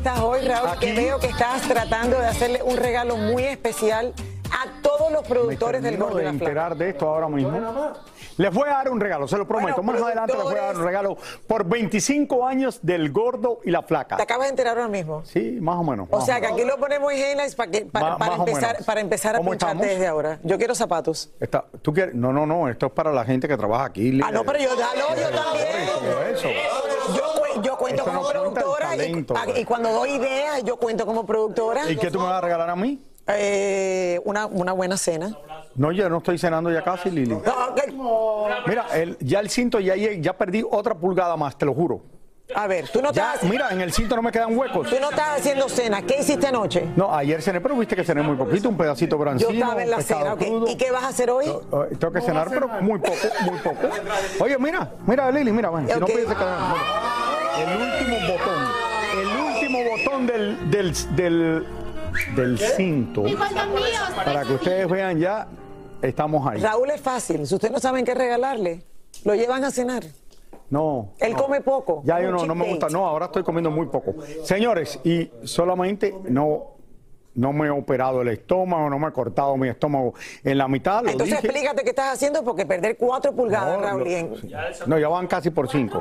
estás hoy, Raúl? Aquí. Que veo que estás tratando de hacerle un regalo muy especial a todos los productores del y de la Flaca. enterar de esto ahora mismo. Les voy a dar un regalo, se lo prometo. Bueno, Más adelante les voy a dar un regalo por 25 años del gordo y la flaca. Te acabas de enterar ahora mismo. Sí, más o menos. O sea, o que aquí lo ponemos en headlines para, que, para, Más- para más o empezar, para empezar a ¿Cómo pincharte estamos? desde ahora. Yo quiero zapatos. Está- ¿tú quieres? No, no, no, esto es para la gente que trabaja aquí. Ah, no, pero yo, dalo, yo también. Eso. Yo, yo cuento como no productora talento, ah, güey. y cuando doy ideas, yo cuento como productora. ¿Y qué tú me vas a regalar a mí? Eh, una, una buena cena. No, yo no estoy cenando ya casi, Lili. No, ok. Mira, el- ya el cinto ya, ya perdí otra pulgada más, te lo juro. A ver, tú no, Ya, estás, mira, en el cinto no me quedan huecos. tú no estás haciendo cena. ¿Qué hiciste anoche? No, ayer cené, pero viste que cené muy poquito, un pedacito Yo brancino, estaba en la cena. ¿Y qué vas a hacer hoy? Eh, Tengo que cenar, pero muy poco, muy poco. Oye, mira, mira, Lili, mira, si no pienses que... el último botón, el último botón del, del, del, del cinto, para que ustedes vean ya, estamos ahí. Raúl es fácil. Si ustedes no saben qué regalarle, lo llevan a cenar. No. Él no. come poco. Ya yo no, no me gusta. No, ahora estoy comiendo muy poco. Señores, y solamente no, no me he operado el estómago, no me he cortado mi estómago en la mitad. Lo Entonces dije. explícate qué estás haciendo porque perder cuatro pulgadas, No, Raúl. No, ya van casi por cinco.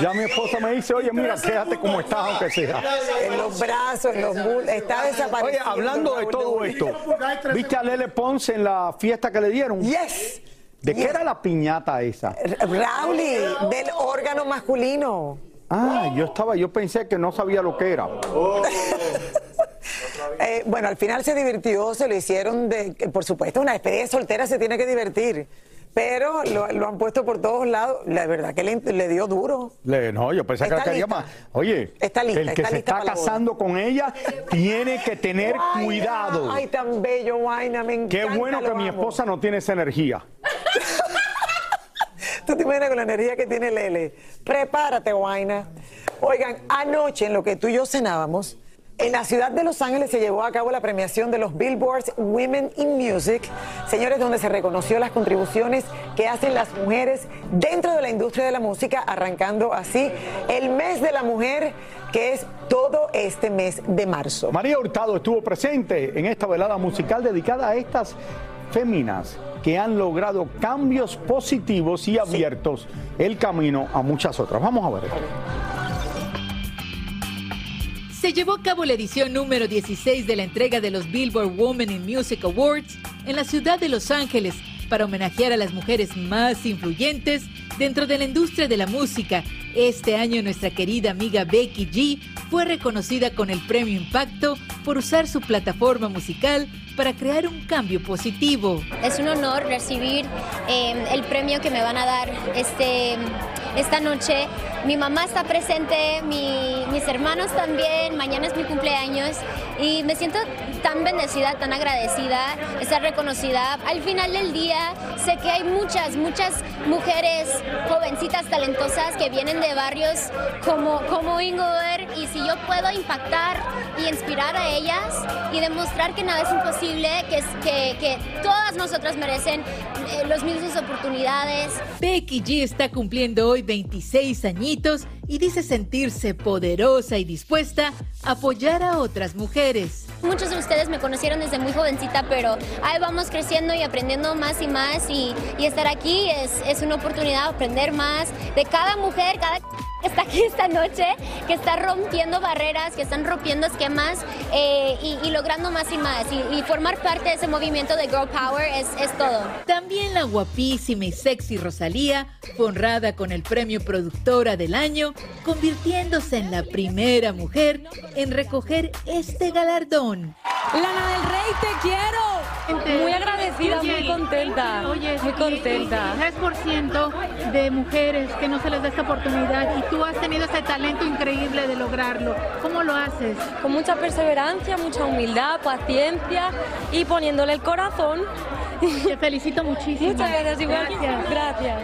Ya mi esposa me dice, oye, mira, quédate como estás, aunque sea. en los brazos, en los muslos, está desaparecido. Oye, hablando de todo esto, ¿viste a Lele Ponce en la fiesta que le dieron? Yes. ¿De qué era la piñata esa? Raúl, del órgano masculino. Ah, yo estaba, yo pensé que no sabía lo que era. Eh, bueno, al final se divirtió, se lo hicieron de, por supuesto, una despedida soltera se tiene que divertir, pero lo, lo han puesto por todos lados. La verdad que le, le dio duro. Le- no, yo pensé que Está quería más. Oye, Está lista, el que está se lista está la casando con ella tiene que tener Guayna, cuidado. Ay, tan bello, Guayna, me encanta. Qué bueno que mi esposa no tiene esa energía. Tú te imaginas con la energía que tiene Lele. Prepárate, Guayna. Oigan, anoche en lo que tú y yo cenábamos, en la ciudad de Los Ángeles se llevó a cabo la premiación de los Billboards Women in Music, señores, donde se reconoció las contribuciones que hacen las mujeres dentro de la industria de la música, arrancando así el mes de la mujer, que es todo este mes de marzo. María Hurtado estuvo presente en esta velada musical dedicada a estas féminas que han logrado cambios positivos y abiertos el camino a muchas otras. Vamos a ver. Se llevó a cabo la edición número 16 de la entrega de los Billboard Women in Music Awards en la ciudad de Los Ángeles, para homenajear a las mujeres más influyentes dentro de la industria de la música. Este año nuestra querida amiga Becky G fue reconocida con el premio Impacto por usar su plataforma musical para crear un cambio positivo. Es un honor recibir eh, el premio que me van a dar este, esta noche. Mi mamá está presente, mi- mis hermanos también, mañana es mi cumpleaños y me siento tan bendecida, tan agradecida, estar reconocida. Al final del día sé que hay muchas, muchas mujeres jovencitas talentosas que vienen de barrios como, como Inglewood y si yo puedo impactar y inspirar a ellas y demostrar que nada es imposible, que, que, que todas nosotras merecen eh, las mismas oportunidades. Becky G está cumpliendo hoy 26 añitos y dice sentirse poderosa y dispuesta a apoyar a otras mujeres. Muchos de ustedes me conocieron desde muy jovencita, pero ahí vamos creciendo y aprendiendo más y más y, estar aquí es, es una oportunidad de aprender más de cada mujer, cada está aquí esta noche, que está rompiendo barreras, que están rompiendo esquemas eh, y, y logrando más y más. Y, y formar parte de ese movimiento de Girl Power es, es todo. También la guapísima y sexy Rosalía fue honrada con el premio Productora del Año, convirtiéndose en la primera mujer en recoger este galardón. Lana del Rey, te quiero. Muy agradecida, muy contenta. Oye, muy contenta. 3% de mujeres que no se les da esta oportunidad y tú has tenido ese talento increíble de lograrlo. ¿Cómo lo haces? Con mucha perseverancia, mucha humildad, paciencia y poniéndole el corazón. Te felicito muchísimo. Muchas gracias, igual. Gracias. Gracias.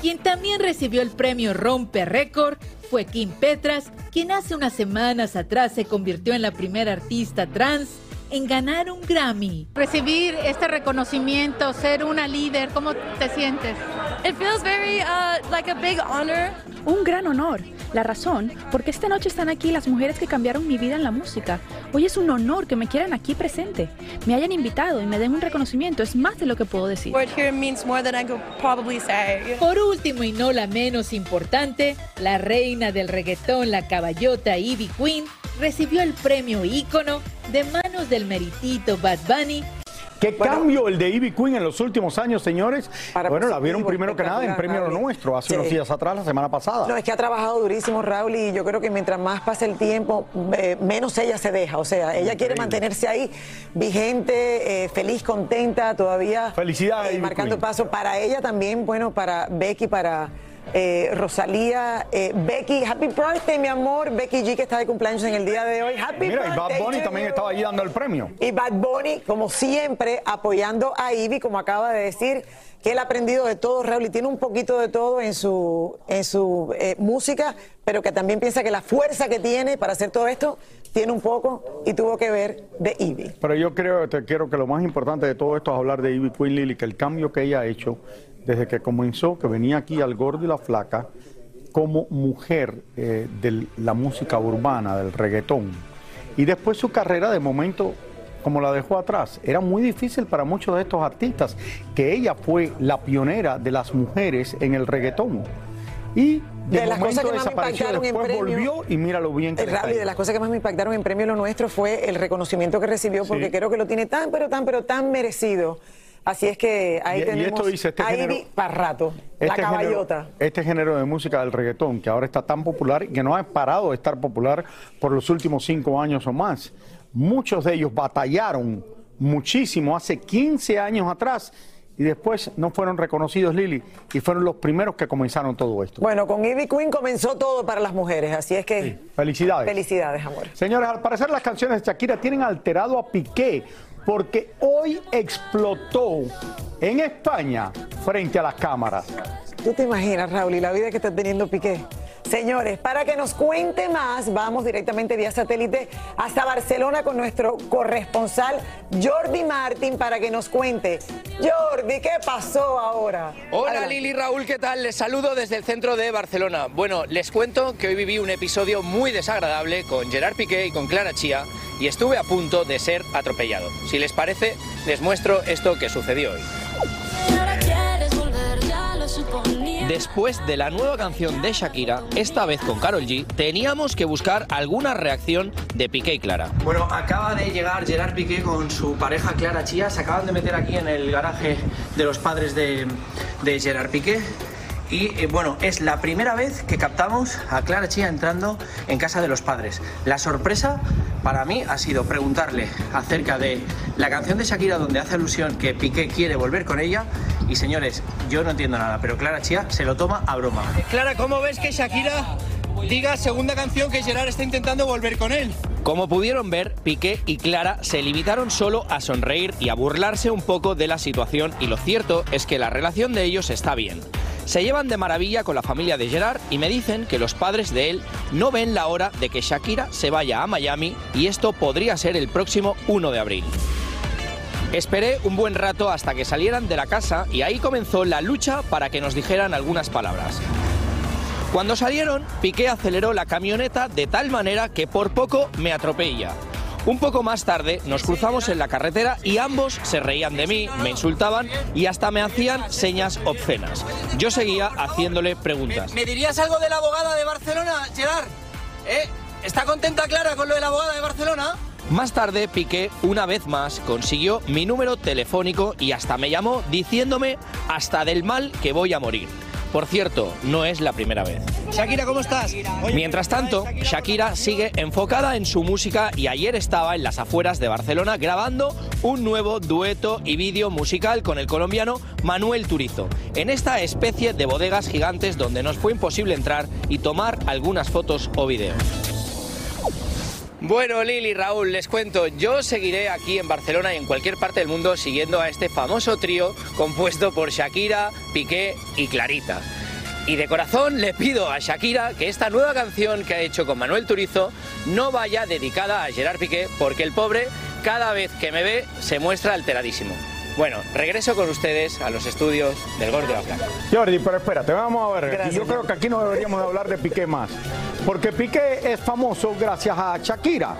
Quien también recibió el premio Rompe Récord fue Kim Petras, quien hace unas semanas atrás se convirtió en la primera artista trans en ganar un Grammy. Recibir este reconocimiento, ser una líder, ¿cómo te sientes? It feels very uh, like a big honor. Un gran honor. La razón, porque esta noche están aquí las mujeres que cambiaron mi vida en la música. Hoy es un honor que me quieran aquí presente. Me hayan invitado y me den un reconocimiento. Es más de lo que puedo decir. Word here means more than I could probably say. Por último y no la menos importante, la reina del reggaetón, la caballota Ivy Queen, recibió el premio ícono de manos del meritito Bad Bunny ¿Qué cambio el de Ivy Queen en los últimos años, señores? bueno, la vieron primero que nada en Premio Lo Raúl. Nuestro, hace Sí. unos días atrás, la semana pasada. No, es que ha trabajado durísimo Raúl y yo creo que mientras más pasa el tiempo, eh, menos ella se deja. O sea, ella quiere mantenerse ahí vigente, eh, feliz, contenta, todavía Felicidades, eh, marcando Queen. paso para ella también, bueno, para Becky, para eh, Rosalía. Eh, Becky, happy birthday, mi amor. Becky G, que está de cumpleaños en el día de hoy. Happy Mira, y Bad Bunny también estaba allí dando el premio. Y Bad Bunny, como siempre, apoyando a Ivy, como acaba de decir, que él ha aprendido de todo, Raúl, y tiene un poquito de todo en su, en su eh, música, pero que también piensa que la fuerza que tiene para hacer todo esto tiene un poco y tuvo que ver de Ivy. Pero yo creo, te quiero que lo más importante de todo esto es hablar de Ivy Queen Lily, que el cambio que ella ha hecho desde que comenzó, que venía aquí al gordo y la flaca, como mujer eh, de la música urbana, del reggaetón. Y después su carrera de momento, como la dejó atrás, era muy difícil para muchos de estos artistas, que ella fue la pionera de las mujeres en el reggaetón. Y de, De las cosas que más me desapareció, impactaron en después premio- volvió y mira lo bien que Eh, le está Raúl, y de las cosas que más me impactaron en Premio Lo Nuestro fue el reconocimiento que recibió, porque Sí. creo que lo tiene tan, pero tan, pero tan merecido. Así es que ahí Y- y tenemos esto este a género- Ivy para rato, la Este caballota. género, este género de música del reggaetón, que ahora está tan popular y que no ha parado de estar popular por los últimos cinco años o más. Muchos de ellos batallaron muchísimo hace 15 años atrás y después no fueron reconocidos, Lili, y fueron los primeros que comenzaron todo esto. Bueno, con Ivy Queen comenzó todo para las mujeres, así es que Felicidades. felicidades, amor. Señores, al parecer las canciones de Shakira tienen alterado a Piqué porque hoy explotó en España frente a las cámaras. ¿Tú te imaginas, Raúl, y la vida que está teniendo Piqué? Señores, para que nos cuente más, vamos directamente vía satélite hasta Barcelona con nuestro corresponsal Jordi Martín para que nos cuente. Jordi, ¿qué pasó ahora? Hola Adelante. Lili Raúl, ¿qué tal? Les saludo desde el centro de Barcelona. Bueno, les cuento que hoy viví un episodio muy desagradable con Gerard Piqué y con Clara Chía y estuve a punto de ser atropellado. Si les parece, les muestro esto que sucedió hoy. Después de la nueva canción de Shakira, esta vez con Carol G, teníamos que buscar alguna reacción de Piqué y Clara. Bueno, acaba de llegar Gerard Piqué con su pareja Clara Chía. Se acaban de meter aquí en el garaje de los padres de, de Gerard Piqué. Y eh, bueno, es la primera vez que captamos a Clara Chía entrando en casa de los padres. La sorpresa para mí ha sido preguntarle acerca de la canción de Shakira donde hace alusión que Piqué quiere volver con ella. Y señores, yo no entiendo nada, pero Clara Chía se lo toma a broma. Clara, ¿cómo ves que Shakira diga segunda canción que Gerard está intentando volver con él? Como pudieron ver, Piqué y Clara se limitaron solo a sonreír y a burlarse un poco de la situación y lo cierto es que la relación de ellos está bien. Se llevan de maravilla con la familia de Gerard y me dicen que los padres de él no ven la hora de que Shakira se vaya a Miami y esto podría ser el próximo 1 de abril. Esperé un buen rato hasta que salieran de la casa y ahí comenzó la lucha para que nos dijeran algunas palabras. Cuando salieron, Piqué aceleró la camioneta de tal manera que por poco me atropella. Un poco más tarde nos cruzamos en la carretera y ambos se reían de mí, me insultaban y hasta me hacían señas obscenas. Yo seguía haciéndole preguntas. ¿Me dirías algo de la abogada de Barcelona, Gerard? ¿Eh? ¿Está contenta Clara con lo de la abogada de Barcelona? Más tarde, Piqué, una vez más, consiguió mi número telefónico y hasta me llamó diciéndome hasta del mal que voy a morir. Por cierto, no es la primera vez. Shakira, ¿cómo estás? Mientras tanto, Shakira sigue enfocada en su música y ayer estaba en las afueras de Barcelona grabando un nuevo dueto y vídeo musical con el colombiano Manuel Turizo, en esta especie de bodegas gigantes donde nos fue imposible entrar y tomar algunas fotos o vídeos. Bueno, Lili, Raúl, les cuento, yo seguiré aquí en Barcelona y en cualquier parte del mundo siguiendo a este famoso trío compuesto por Shakira, Piqué y Clarita. Y de corazón le pido a Shakira que esta nueva canción que ha hecho con Manuel Turizo no vaya dedicada a Gerard Piqué, porque el pobre cada vez que me ve se muestra alteradísimo. Bueno, regreso con ustedes a los estudios del Gol de la Plata. Jordi, pero espérate, vamos a ver. Yo creo que aquí no deberíamos de hablar de Piqué más. Porque Piqué es famoso gracias a Shakira.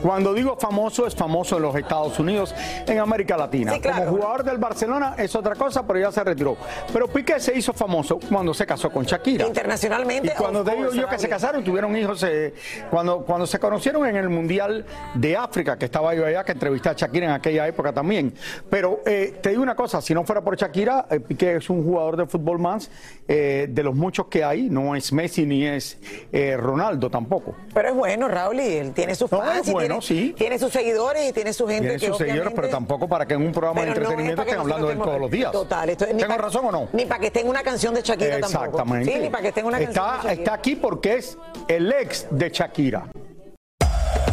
Cuando digo famoso, es famoso en los Estados Unidos, en América Latina. Sí, claro. Como jugador del Barcelona es otra cosa, pero ya se retiró. Pero Piqué se hizo famoso cuando se casó con Shakira. Internacionalmente. Y cuando of te digo yo que se casaron, tuvieron hijos, eh, cuando, cuando se conocieron en el Mundial de África, que estaba yo allá, que entrevisté a Shakira en aquella época también. Pero eh, te digo una cosa, si no fuera por Shakira, eh, Piqué es un jugador de fútbol más eh, de los muchos que hay, no es Messi ni es eh, Ronaldo tampoco. Pero es bueno, Raúl, y él tiene sus No, fans, es y bueno, tiene, sí. tiene sus seguidores y tiene su gente Tiene que sus seguidores, pero tampoco para que en un programa de Pero no es entretenimiento estén hablando de él todos los días. Total, esto ¿Tengo pa- razón o no? Ni para que esté en una canción de Shakira tampoco. Exactamente. Sí, ni para que esté en una canción de Shakira. está aquí porque es el ex de Shakira.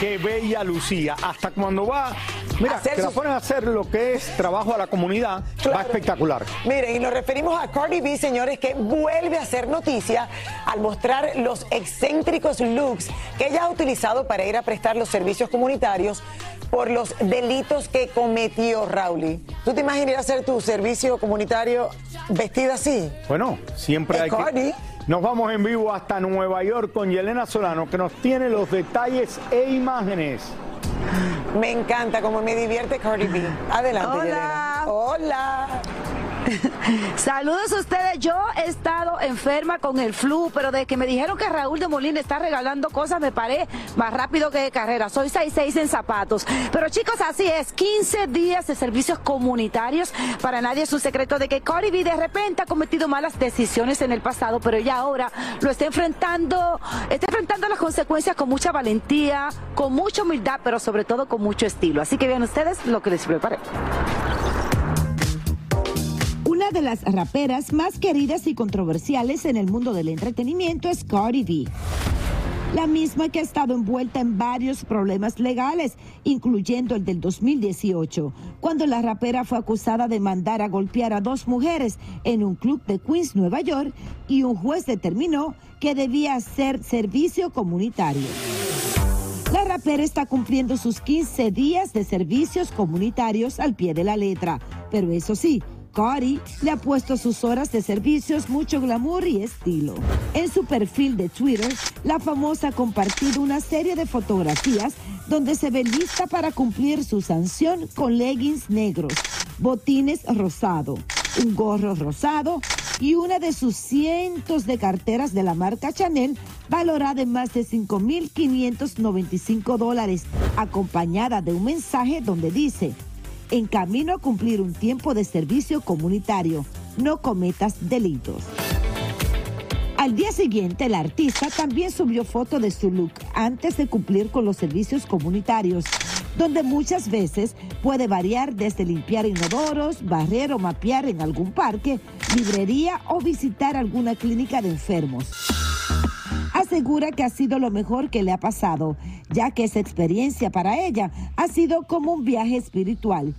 Qué bella Lucía, hasta cuando va, mira, Hacer que la ponen a hacer lo que es trabajo a la comunidad, va espectacular. Miren, y nos referimos a Cardi B, señores, que vuelve a hacer noticia al mostrar los excéntricos looks que ella ha utilizado para ir a prestar los servicios comunitarios por los delitos que cometió Rauli. ¿Tú te imaginas hacer tu servicio comunitario vestida así? Bueno, siempre Es hay Cardi. que Nos vamos en vivo hasta Nueva York con Yelena Solano, que nos tiene los detalles e imágenes. Me encanta, como me divierte Cardi B. Adelante, Hola. Yelena. Hola. Saludos a ustedes. Yo he estado enferma con el flu, pero de que me dijeron que Raúl de Molina está regalando cosas, me paré más rápido que de carrera. Soy 6'6 en zapatos. Pero chicos, así es. 15 días de servicios comunitarios. Para nadie es un secreto de que Cardi B de repente ha cometido malas decisiones en el pasado, pero ella ahora lo está enfrentando, está enfrentando las consecuencias con mucha valentía, con mucha humildad, pero sobre todo con mucho estilo. Así que vean ustedes lo que les preparé. De las raperas más queridas y controversiales en el mundo del entretenimiento es Cardi B. La misma que ha estado envuelta en varios problemas legales, incluyendo el del 2018, cuando la rapera fue acusada de mandar a golpear a dos mujeres en un club de Queens, Nueva York, y un juez determinó que debía hacer servicio comunitario. La rapera está cumpliendo sus 15 días de servicios comunitarios al pie de la letra, pero eso sí, Cardi le ha puesto sus horas de servicios mucho glamour y estilo. En su perfil de Twitter, la famosa ha compartido una serie de fotografías donde se ve lista para cumplir su sanción con leggings negros, botines rosado, un gorro rosado y una de sus cientos de carteras de la marca Chanel valorada en más de 5.595 dólares, acompañada de un mensaje donde dice, en camino a cumplir un tiempo de servicio comunitario, no cometas delitos. Al día siguiente, el artista también subió foto de su look antes de cumplir con los servicios comunitarios, donde muchas veces puede variar desde limpiar inodoros, barrer o mapear en algún parque, librería o visitar alguna clínica de enfermos. Asegura que ha sido lo mejor que le ha pasado, ya que esa experiencia para ella ha sido como un viaje espiritual.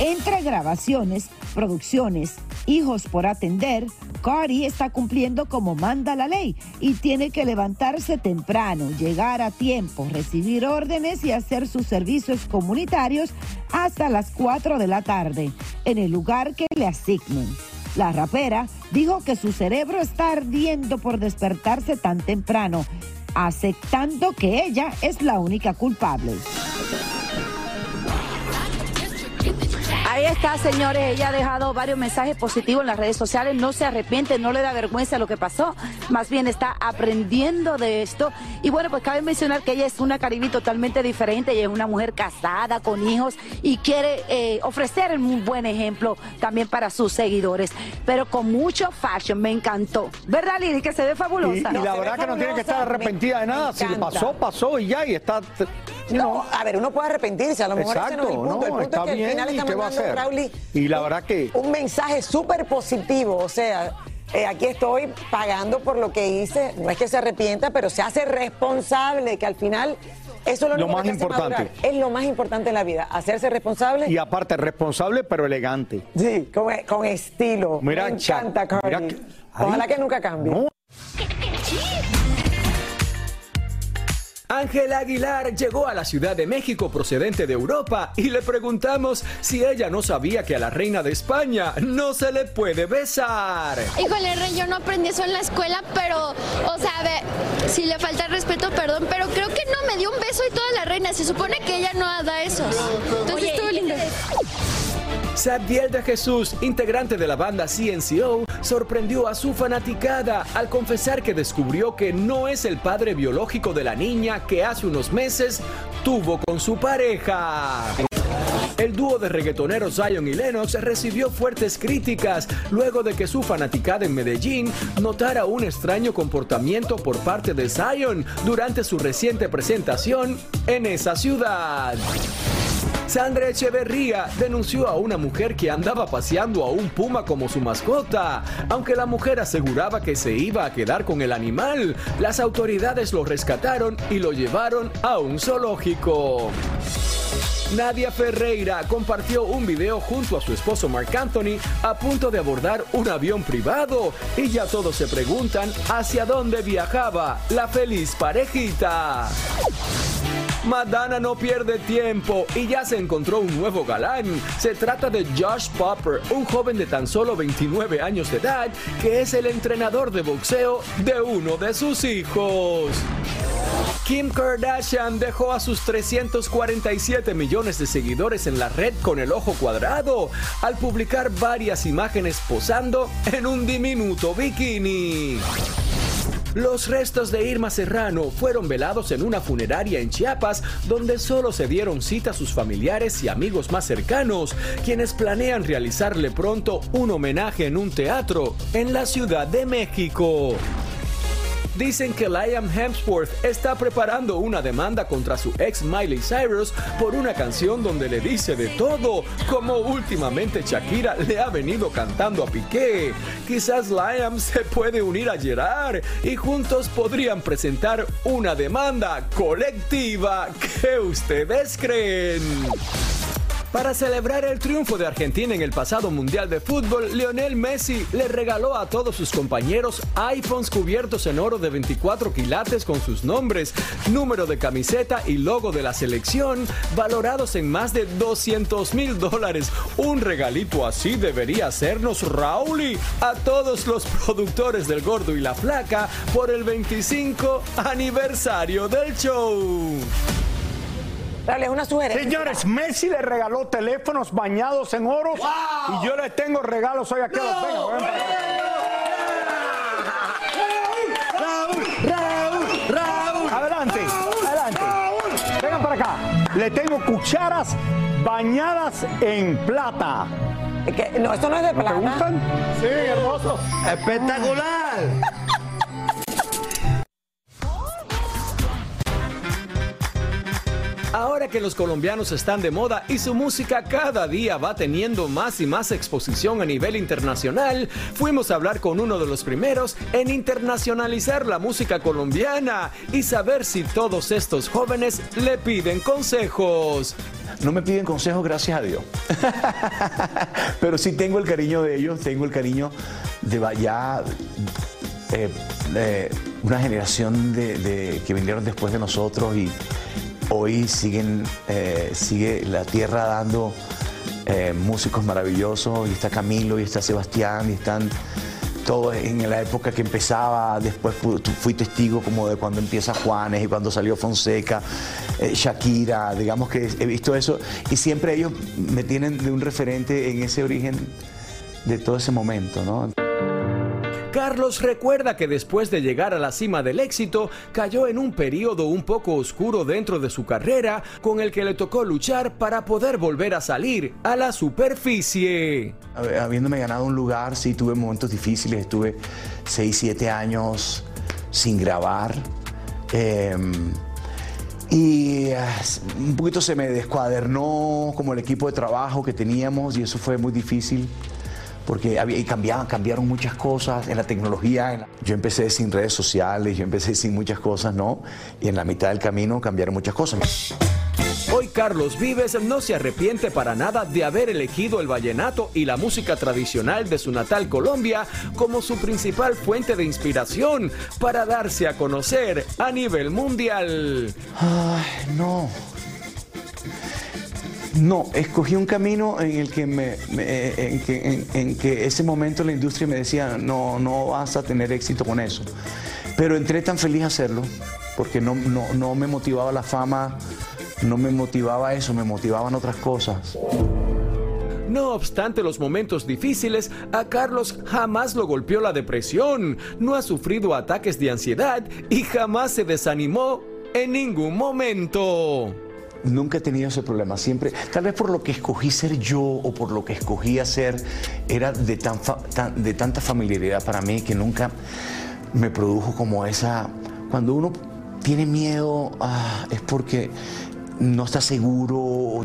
Entre grabaciones, producciones, hijos por atender, Cardi está cumpliendo como manda la ley y tiene que levantarse temprano, llegar a tiempo, recibir órdenes y hacer sus servicios comunitarios hasta las 4 de la tarde, en el lugar que le asignen. La rapera dijo que su cerebro está ardiendo por despertarse tan temprano, aceptando que ella es la única culpable. Ahí está, señores. Ella ha dejado varios mensajes positivos en las redes sociales. No se arrepiente, no le da vergüenza lo que pasó. Más bien está aprendiendo de esto. Y bueno, pues cabe mencionar que ella es una Caribe totalmente diferente. Ella es una mujer casada, con hijos y quiere eh, ofrecer un buen ejemplo también para sus seguidores. Pero con mucho fashion. Me encantó. ¿Verdad, Lili? Que se ve fabulosa. y la verdad que no tiene que estar arrepentida de nada. Si encanta. pasó, pasó y ya, y está. No, a ver, uno puede arrepentirse, a lo mejor ese no es el Exacto, punto. el no, punto está es que bien, al final ¿y está a mandando? Crowley Y la verdad que. un mensaje súper positivo, o sea, eh, aquí estoy pagando por lo que hice, no es que se arrepienta, pero se hace responsable, que al final eso es lo, más que te hace importante. madurar. Es lo más importante en la vida, hacerse responsable. Y aparte, responsable, pero elegante. Sí, con, con estilo. Mira, Me encanta, Cardi. mira que- Ojalá que nunca cambie. no. Ángela Aguilar llegó a la Ciudad de México procedente de Europa y le preguntamos si ella no sabía que a la reina de España no se le puede besar. Híjole, Rey, yo no aprendí eso en la escuela, pero, o sea, a ver, si le falta respeto, perdón, pero creo que no me dio un beso y toda la reina. Se supone que ella no da esos. Entonces estuvo lindo. Sabdiel de Jesús, integrante de la banda CNCO, sorprendió a su fanaticada al confesar que descubrió que no es el padre biológico de la niña que hace unos meses tuvo con su pareja. El dúo de reggaetoneros Zion y Lennox recibió fuertes críticas luego de que su fanaticada en Medellín notara un extraño comportamiento por parte de Zion durante su reciente presentación en esa ciudad. Sandra Echeverría denunció a una mujer que andaba paseando a un puma como su mascota. Aunque la mujer aseguraba que se iba a quedar con el animal, las autoridades lo rescataron y lo llevaron a un zoológico. Nadia Ferreira compartió un video junto a su esposo Mark Anthony a punto de abordar un avión privado y ya todos se preguntan hacia dónde viajaba la feliz parejita. Madonna no pierde tiempo y ya se encontró un nuevo galán. Se trata de Josh Popper, un joven de tan solo 29 años de edad que es el entrenador de boxeo de uno de sus hijos. Kim Kardashian dejó a sus 347 millones de seguidores en la red con el ojo cuadrado al publicar varias imágenes posando en un diminuto bikini. Los restos de Irma Serrano fueron velados en una funeraria en Chiapas donde solo se dieron cita a sus familiares y amigos más cercanos, quienes planean realizarle pronto un homenaje en un teatro en la Ciudad de México. Dicen que Liam Hemsworth está preparando una demanda contra su ex Miley Cyrus por una canción donde le dice de todo, como últimamente Shakira le ha venido cantando a Piqué. Quizás Liam se puede unir a Gerard y juntos podrían presentar una demanda colectiva. ¿Qué ustedes creen? Para celebrar el triunfo de Argentina en el pasado Mundial de Fútbol, Lionel Messi le regaló a todos sus compañeros iPhones cubiertos en oro de 24 quilates con sus nombres, número de camiseta y logo de la selección, valorados en más de 200 mil dólares. Un regalito así debería hacernos Rauli a todos los productores del Gordo y la Flaca por el 25 aniversario del show. Dale, una sugerencia. Señores, Messi le regaló teléfonos bañados en oro y yo les tengo regalos hoy aquí a los para acá. Raúl, Raúl. Adelante, adelante. Vengan para acá. Le tengo cucharas bañadas en plata. No, esto no es de ¿No plata. ¿Te gustan? Sí, hermoso. ¡Espectacular! Ahora que los colombianos están de moda y su música cada día va teniendo más y más exposición a nivel internacional, fuimos a hablar con uno de los primeros en internacionalizar la música colombiana y saber si todos estos jóvenes le piden consejos. No me piden consejos, gracias a Dios. Pero sí tengo el cariño de ellos, tengo el cariño de ya eh, eh, una generación que vinieron después de nosotros y hoy siguen, eh, sigue la tierra dando eh, músicos maravillosos y está Camilo y está Sebastián y están todos en la época que empezaba, después fui testigo como de cuando empieza Juanes y cuando salió Fonseca, eh, Shakira, digamos que he visto eso y siempre ellos me tienen de un referente en ese origen de todo ese momento, ¿no? Carlos recuerda que después de llegar a la cima del éxito, cayó en un periodo un poco oscuro dentro de su carrera, con el que le tocó luchar para poder volver a salir a la superficie. Hab- Habiéndome ganado un lugar, sí tuve momentos difíciles, estuve 6, 7 años sin grabar. eh, y ah, un poquito se me descuadernó como el equipo de trabajo que teníamos y eso fue muy difícil porque había, y cambiaban, cambiaron muchas cosas en la tecnología. en la- Yo empecé sin redes sociales, yo empecé sin muchas cosas, ¿no? Y en la mitad del camino cambiaron muchas cosas. Hoy Carlos Vives no se arrepiente para nada de haber elegido el vallenato y la música tradicional de su natal Colombia como su principal fuente de inspiración para darse a conocer a nivel mundial. Ay, no. No, escogí un camino en el que, en, que, en que ese momento la industria me decía, no, no vas a tener éxito con eso. Pero entré tan feliz a hacerlo, porque no, no, no me motivaba la fama, no me motivaba eso, me motivaban otras cosas. No obstante los momentos difíciles, a Carlos jamás lo golpeó la depresión, no ha sufrido ataques de ansiedad y jamás se desanimó en ningún momento. Nunca he tenido ese problema, siempre, tal vez por lo que escogí ser yo o por lo que escogí hacer, era de, tan fa- tan- de tanta familiaridad para mí que nunca me produjo como esa... Cuando uno tiene miedo ah, es porque no está seguro.